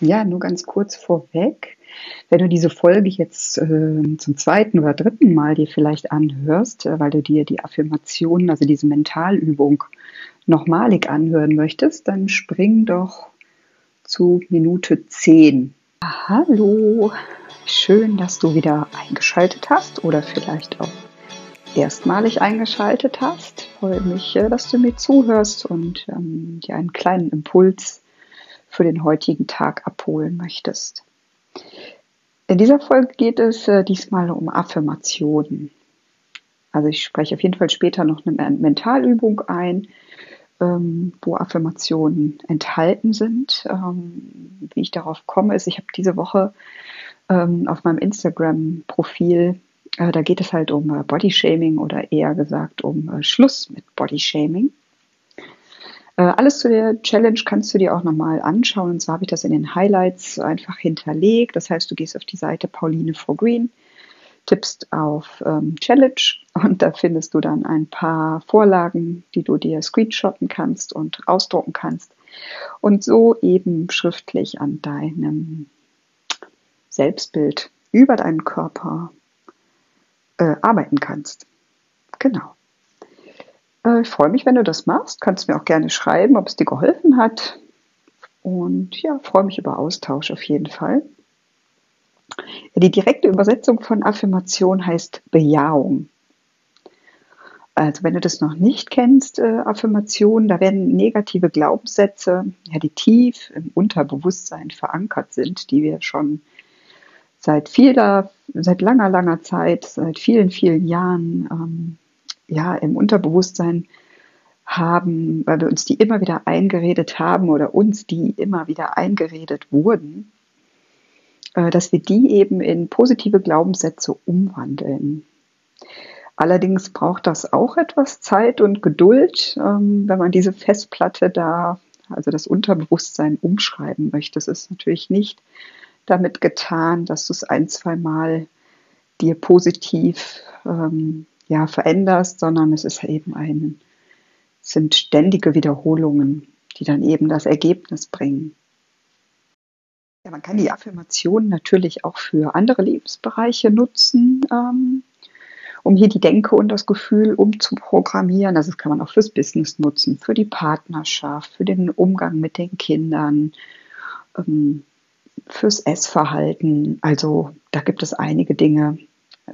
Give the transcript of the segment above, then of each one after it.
Ja, nur ganz kurz vorweg. Wenn du diese Folge jetzt äh, zum zweiten oder dritten Mal dir vielleicht anhörst, äh, weil du dir die Affirmationen, also diese Mentalübung, nochmalig anhören möchtest, dann spring doch zu Minute 10. Hallo, schön, dass du wieder eingeschaltet hast oder vielleicht auch erstmalig eingeschaltet hast. Freue mich, äh, dass du mir zuhörst und ähm, dir einen kleinen Impuls für den heutigen Tag abholen möchtest. In dieser Folge geht es äh, diesmal um Affirmationen. Also ich spreche auf jeden Fall später noch eine Mentalübung ein, ähm, wo Affirmationen enthalten sind. Ähm, wie ich darauf komme, ist, ich habe diese Woche ähm, auf meinem Instagram-Profil, äh, da geht es halt um äh, Bodyshaming oder eher gesagt um äh, Schluss mit Bodyshaming. Äh, alles zu der Challenge kannst du dir auch nochmal anschauen. Und zwar habe ich das in den Highlights einfach hinterlegt. Das heißt, du gehst auf die Seite Pauline for Green, tippst auf ähm, Challenge und da findest du dann ein paar Vorlagen, die du dir screenshotten kannst und ausdrucken kannst und so eben schriftlich an deinem Selbstbild über deinen Körper äh, arbeiten kannst. Genau. Äh, ich freue mich, wenn du das machst. Kannst mir auch gerne schreiben, ob es dir geholfen hat. Und ja, freue mich über Austausch auf jeden Fall. Die direkte Übersetzung von Affirmation heißt Bejahung. Also wenn du das noch nicht kennst, äh, Affirmation, da werden negative Glaubenssätze, ja, die tief im Unterbewusstsein verankert sind, die wir schon seit vieler, seit langer, langer Zeit, seit vielen, vielen Jahren ähm, ja, im Unterbewusstsein haben, weil wir uns die immer wieder eingeredet haben oder uns die immer wieder eingeredet wurden, äh, dass wir die eben in positive Glaubenssätze umwandeln. Allerdings braucht das auch etwas Zeit und Geduld, ähm, wenn man diese Festplatte da, also das Unterbewusstsein umschreiben möchte. Es ist natürlich nicht damit getan, dass du es ein, zwei Mal dir positiv ähm, ja, veränderst, sondern es ist eben ein, sind ständige Wiederholungen, die dann eben das Ergebnis bringen. Ja, man kann die Affirmation natürlich auch für andere Lebensbereiche nutzen, ähm, um hier die Denke und das Gefühl umzuprogrammieren. Also das kann man auch fürs Business nutzen, für die Partnerschaft, für den Umgang mit den Kindern, ähm, fürs Essverhalten. Also da gibt es einige Dinge,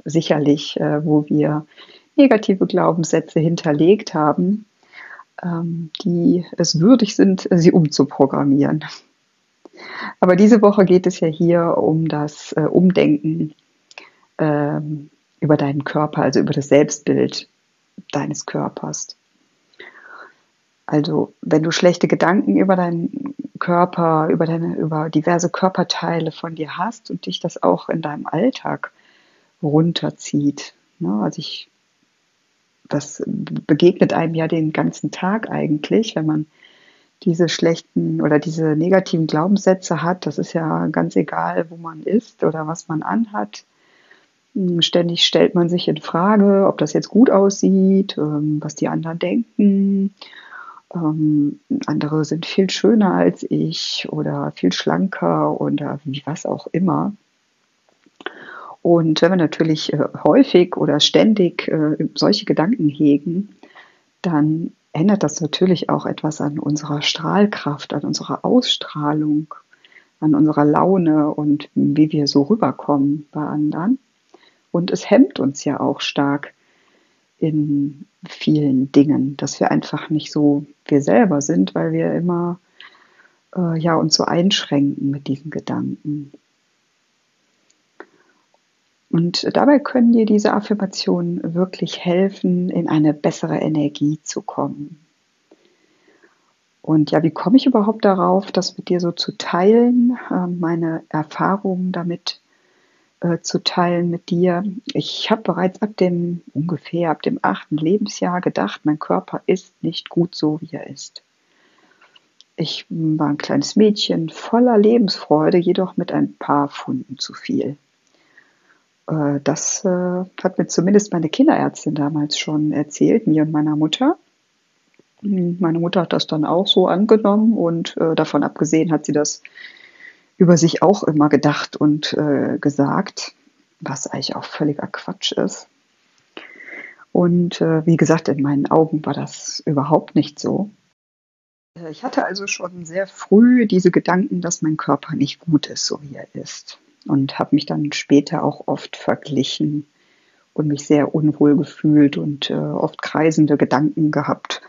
sicherlich, äh, wo wir negative Glaubenssätze hinterlegt haben, ähm, die es würdig sind, sie umzuprogrammieren. Aber diese Woche geht es ja hier um das äh, Umdenken ähm, über deinen Körper, also über das Selbstbild deines Körpers. Also wenn du schlechte Gedanken über deinen Körper, über deine, über diverse Körperteile von dir hast und dich das auch in deinem Alltag runterzieht. Ne? Also ich, das begegnet einem ja den ganzen Tag eigentlich, wenn man diese schlechten oder diese negativen Glaubenssätze hat. Das ist ja ganz egal, wo man ist oder was man anhat. Hm, ständig stellt man sich in Frage, ob das jetzt gut aussieht, ähm, was die anderen denken. Ähm, andere sind viel schöner als ich oder viel schlanker oder wie was auch immer. Und wenn wir natürlich äh, häufig oder ständig äh, solche Gedanken hegen, dann ändert das natürlich auch etwas an unserer Strahlkraft, an unserer Ausstrahlung, an unserer Laune und wie wir so rüberkommen bei anderen. Und es hemmt uns ja auch stark in vielen Dingen, dass wir einfach nicht so wir selber sind, weil wir immer äh, ja uns so einschränken mit diesen Gedanken. Und dabei können dir diese Affirmationen wirklich helfen, in eine bessere Energie zu kommen. Und ja, wie komme ich überhaupt darauf, das mit dir so zu teilen, ähm, meine Erfahrungen damit äh, zu teilen mit dir? Ich habe bereits ab dem ungefähr ab dem achten Lebensjahr gedacht, mein Körper ist nicht gut so, wie er ist. Ich war ein kleines Mädchen voller Lebensfreude, jedoch mit ein paar Pfunden zu viel. Äh, das äh, hat mir zumindest meine Kinderärztin damals schon erzählt, mir und meiner Mutter. Hm, meine Mutter hat das dann auch so angenommen und äh, davon abgesehen hat sie das über sich auch immer gedacht und äh, gesagt, was eigentlich auch völliger Quatsch ist. Und äh, wie gesagt, in meinen Augen war das überhaupt nicht so. Äh, ich hatte also schon sehr früh diese Gedanken, dass mein Körper nicht gut ist, so wie er ist. Und habe mich dann später auch oft verglichen und mich sehr unwohl gefühlt und äh, oft kreisende Gedanken gehabt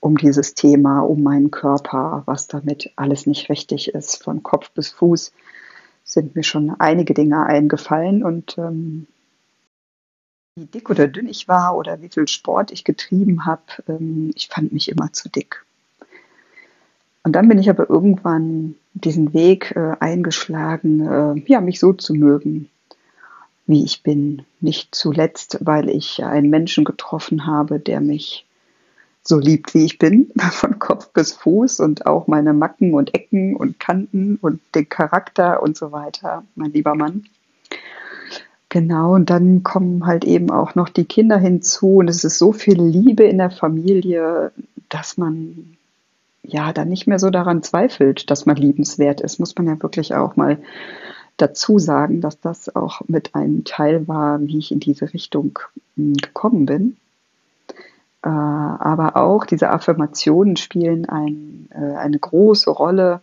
um dieses Thema, um meinen Körper, was damit alles nicht richtig ist, von Kopf bis Fuß, sind mir schon einige Dinge eingefallen und ähm, wie dick oder dünn ich war oder wie viel Sport ich getrieben habe, ähm, ich fand mich immer zu dick. Und dann bin ich aber irgendwann diesen Weg äh, eingeschlagen, äh, ja, mich so zu mögen, wie ich bin. Nicht zuletzt, weil ich einen Menschen getroffen habe, der mich so liebt, wie ich bin, von Kopf bis Fuß und auch meine Macken und Ecken und Kanten und den Charakter und so weiter, mein lieber Mann. Genau, und dann kommen halt eben auch noch die Kinder hinzu und es ist so viel Liebe in der Familie, dass man ja, dann nicht mehr so daran zweifelt, dass man liebenswert ist, muss man ja wirklich auch mal dazu sagen, dass das auch mit einem Teil war, wie ich in diese Richtung hm, gekommen bin. Äh, aber auch diese Affirmationen spielen ein, äh, eine große Rolle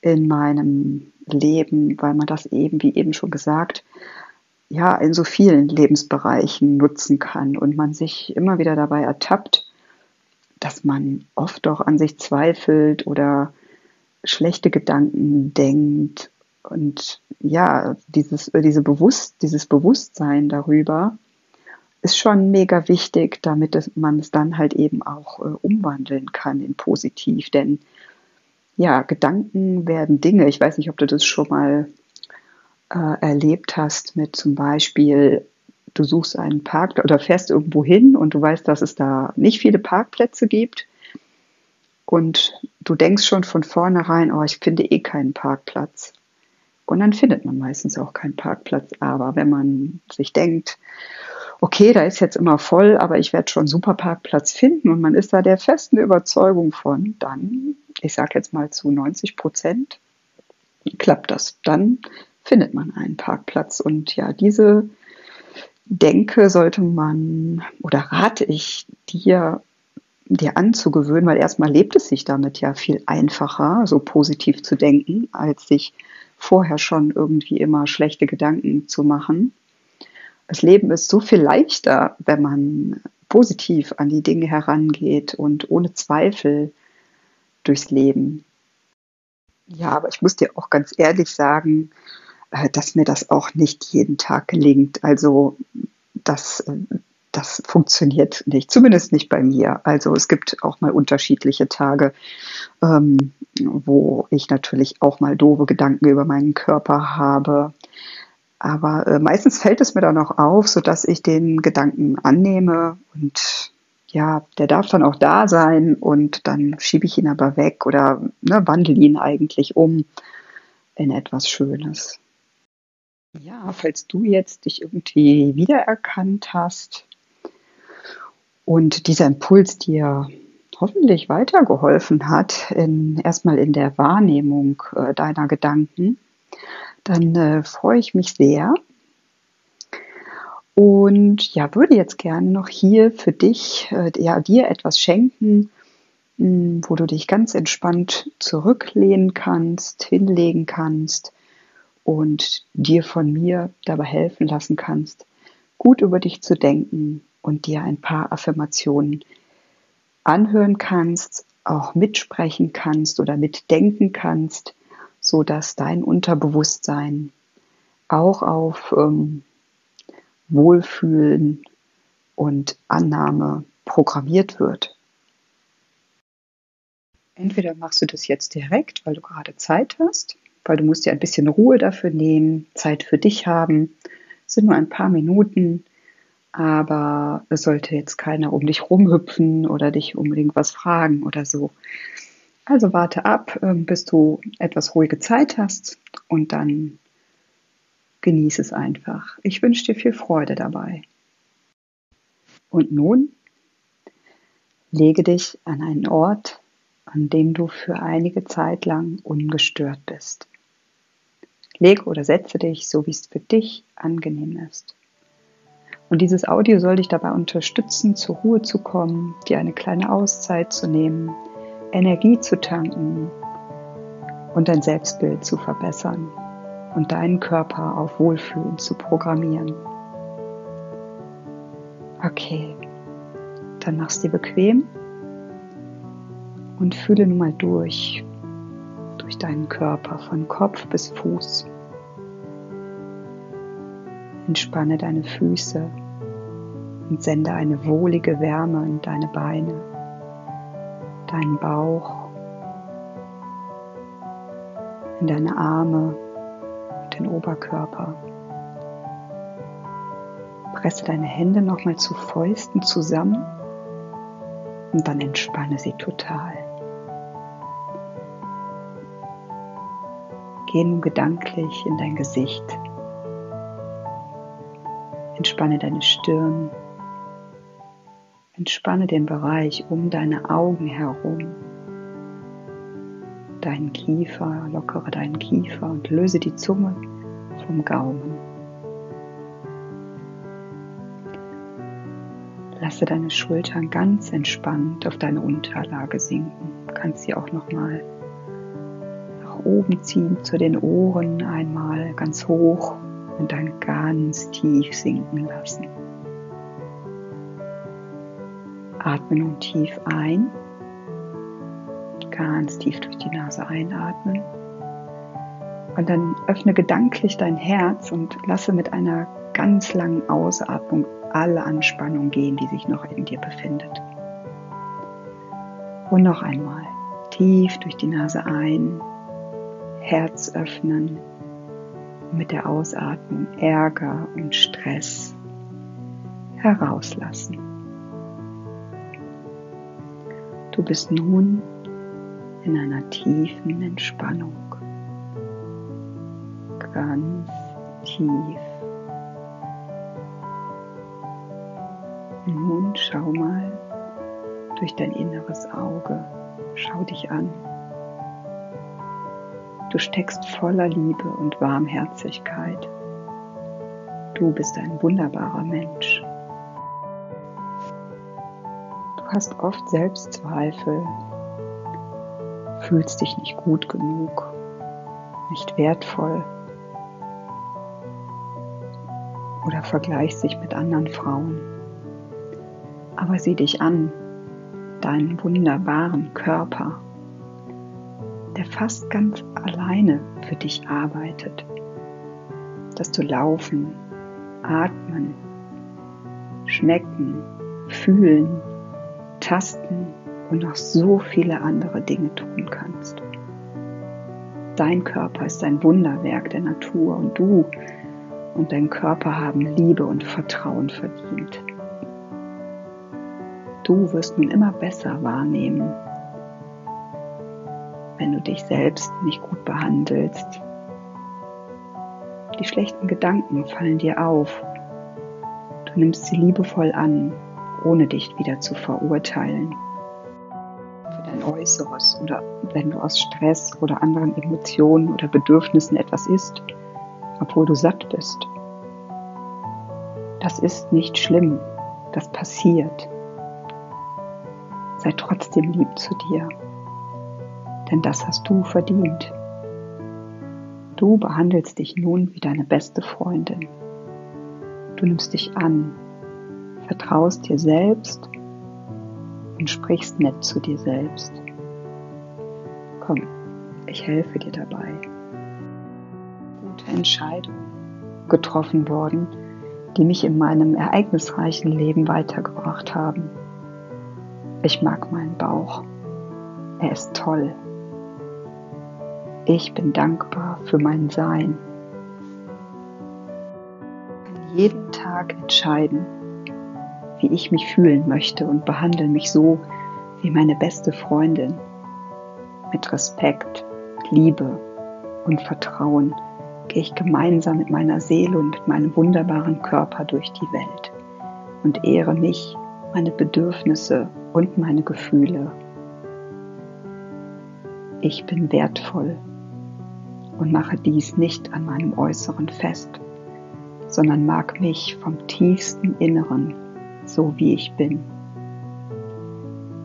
in meinem Leben, weil man das eben, wie eben schon gesagt, ja, in so vielen Lebensbereichen nutzen kann und man sich immer wieder dabei ertappt, dass man oft auch an sich zweifelt oder schlechte Gedanken denkt. Und ja, dieses, diese Bewusst, dieses Bewusstsein darüber ist schon mega wichtig, damit es, man es dann halt eben auch äh, umwandeln kann in positiv. Denn ja, Gedanken werden Dinge. Ich weiß nicht, ob du das schon mal äh, erlebt hast mit zum Beispiel du suchst einen Park oder fährst irgendwo hin und du weißt, dass es da nicht viele Parkplätze gibt. Und du denkst schon von vornherein, oh, ich finde eh keinen Parkplatz. Und dann findet man meistens auch keinen Parkplatz. Aber wenn man sich denkt, okay, da ist jetzt immer voll, aber ich werde schon einen super Parkplatz finden und man ist da der festen Überzeugung von, dann, ich sage jetzt mal zu 90 Prozent, klappt das. Dann findet man einen Parkplatz. Und ja, diese denke, sollte man oder rate ich dir, dir anzugewöhnen, weil erstmal lebt es sich damit ja viel einfacher, so positiv zu denken, als sich vorher schon irgendwie immer schlechte Gedanken zu machen. Das Leben ist so viel leichter, wenn man positiv an die Dinge herangeht und ohne Zweifel durchs Leben. Ja, aber ich muss dir auch ganz ehrlich sagen, dass mir das auch nicht jeden Tag gelingt. Also das, äh, das funktioniert nicht, zumindest nicht bei mir. Also es gibt auch mal unterschiedliche Tage, ähm, wo ich natürlich auch mal doofe Gedanken über meinen Körper habe. Aber äh, meistens fällt es mir dann auch auf, sodass ich den Gedanken annehme und ja, der darf dann auch da sein und dann schiebe ich ihn aber weg oder ne, wandle ihn eigentlich um in etwas Schönes. Ja, falls du jetzt dich irgendwie wiedererkannt hast und dieser Impuls dir hoffentlich weitergeholfen hat, in, erstmal in der Wahrnehmung äh, deiner Gedanken, dann äh, freue ich mich sehr. Und ja, würde jetzt gerne noch hier für dich, äh, ja, dir etwas schenken, mh, hm, wo du dich ganz entspannt zurücklehnen kannst, hinlegen kannst und dir von mir dabei helfen lassen kannst, gut über dich zu denken und dir ein paar Affirmationen anhören kannst, auch mitsprechen kannst oder mitdenken kannst, so dass dein Unterbewusstsein auch auf ähm, Wohlfühlen und Annahme programmiert wird. Entweder machst du das jetzt direkt, weil du gerade Zeit hast, weil du musst dir ein bisschen Ruhe dafür nehmen, Zeit für dich haben. Es sind nur ein paar Minuten, aber es sollte jetzt keiner um dich rumhüpfen oder dich unbedingt was fragen oder so. Also warte ab, ähm, bis du etwas ruhige Zeit hast und dann genieße es einfach. Ich wünsche dir viel Freude dabei. Und nun lege dich an einen Ort, an dem du für einige Zeit lang ungestört bist. Lege oder setze dich, so wie es für dich angenehm ist. Und dieses Audio soll dich dabei unterstützen, zur Ruhe zu kommen, dir eine kleine Auszeit zu nehmen, Energie zu tanken und dein Selbstbild zu verbessern und deinen Körper auf Wohlfühlen zu programmieren. Okay, dann machst du dir bequem und fühle nun mal durch, durch deinen Körper von Kopf bis Fuß. Entspanne deine Füße und sende eine wohlige Wärme in deine Beine, deinen Bauch, in deine Arme und den Oberkörper. Presse deine Hände nochmal zu Fäusten zusammen und dann entspanne sie total. Geh nun gedanklich in dein Gesicht Entspanne deine Stirn. Entspanne den Bereich um deine Augen herum. Deinen Kiefer, lockere deinen Kiefer und löse die Zunge vom Gaumen. Lasse deine Schultern ganz entspannt auf deine Unterlage sinken. Du kannst sie auch nochmal nach oben ziehen zu den Ohren, einmal ganz hoch und dann ganz tief sinken lassen. Atme nun tief ein, ganz tief durch die Nase einatmen und dann öffne gedanklich dein Herz und lasse mit einer ganz langen Ausatmung alle Anspannung gehen, die sich noch in dir befindet. Und noch einmal tief durch die Nase ein, Herz öffnen mit der Ausatmung Ärger und Stress herauslassen. Du bist nun in einer tiefen Entspannung. Ganz tief. Nun schau mal durch dein inneres Auge. Schau dich an. Du steckst voller Liebe und Warmherzigkeit. Du bist ein wunderbarer Mensch. Du hast oft Selbstzweifel, fühlst dich nicht gut genug, nicht wertvoll oder vergleichst dich mit anderen Frauen. Aber sieh dich an, deinen wunderbaren Körper der fast ganz alleine für dich arbeitet. Dass du laufen, atmen, schmecken, fühlen, tasten und noch so viele andere Dinge tun kannst. Dein Körper ist ein Wunderwerk der Natur und du und dein Körper haben Liebe und Vertrauen verdient. Du wirst nun immer besser wahrnehmen, wenn du dich selbst nicht gut behandelst. Die schlechten Gedanken fallen dir auf. Du nimmst sie liebevoll an, ohne dich wieder zu verurteilen. Für dein Äußeres oder wenn du aus Stress oder anderen Emotionen oder Bedürfnissen etwas isst, obwohl du satt bist. Das ist nicht schlimm, das passiert. Sei trotzdem lieb zu dir denn das hast du verdient. Du behandelst dich nun wie deine beste Freundin. Du nimmst dich an, vertraust dir selbst und sprichst nett zu dir selbst. Komm, ich helfe dir dabei. Gute Entscheidungen getroffen worden, die mich in meinem ereignisreichen Leben weitergebracht haben. Ich mag meinen Bauch. Er ist toll. Ich bin dankbar für mein Sein. Ich kann jeden Tag entscheiden, wie ich mich fühlen möchte und behandle mich so wie meine beste Freundin. Mit Respekt, Liebe und Vertrauen gehe ich gemeinsam mit meiner Seele und mit meinem wunderbaren Körper durch die Welt und ehre mich, meine Bedürfnisse und meine Gefühle. Ich bin wertvoll und mache dies nicht an meinem Äußeren fest, sondern mag mich vom tiefsten Inneren, so wie ich bin.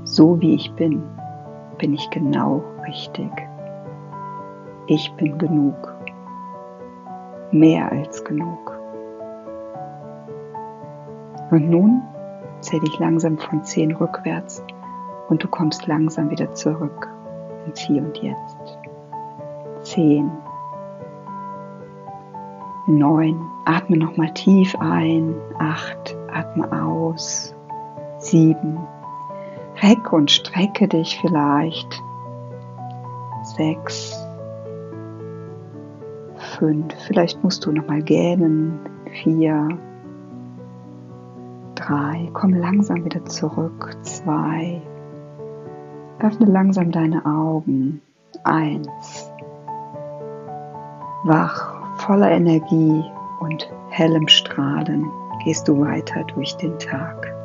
So wie ich bin, bin ich genau richtig. Ich bin genug, mehr als genug. Und nun zähle ich langsam von 10 rückwärts und du kommst langsam wieder zurück ins Hier und Jetzt. 10, 9, atme nochmal tief ein, 8, atme aus, 7, reck und strecke dich vielleicht, 6, 5, vielleicht musst du nochmal gähnen, 4, 3, komm langsam wieder zurück, 2, öffne langsam deine Augen, 1, wach, voller Energie und hellem Strahlen gehst du weiter durch den Tag.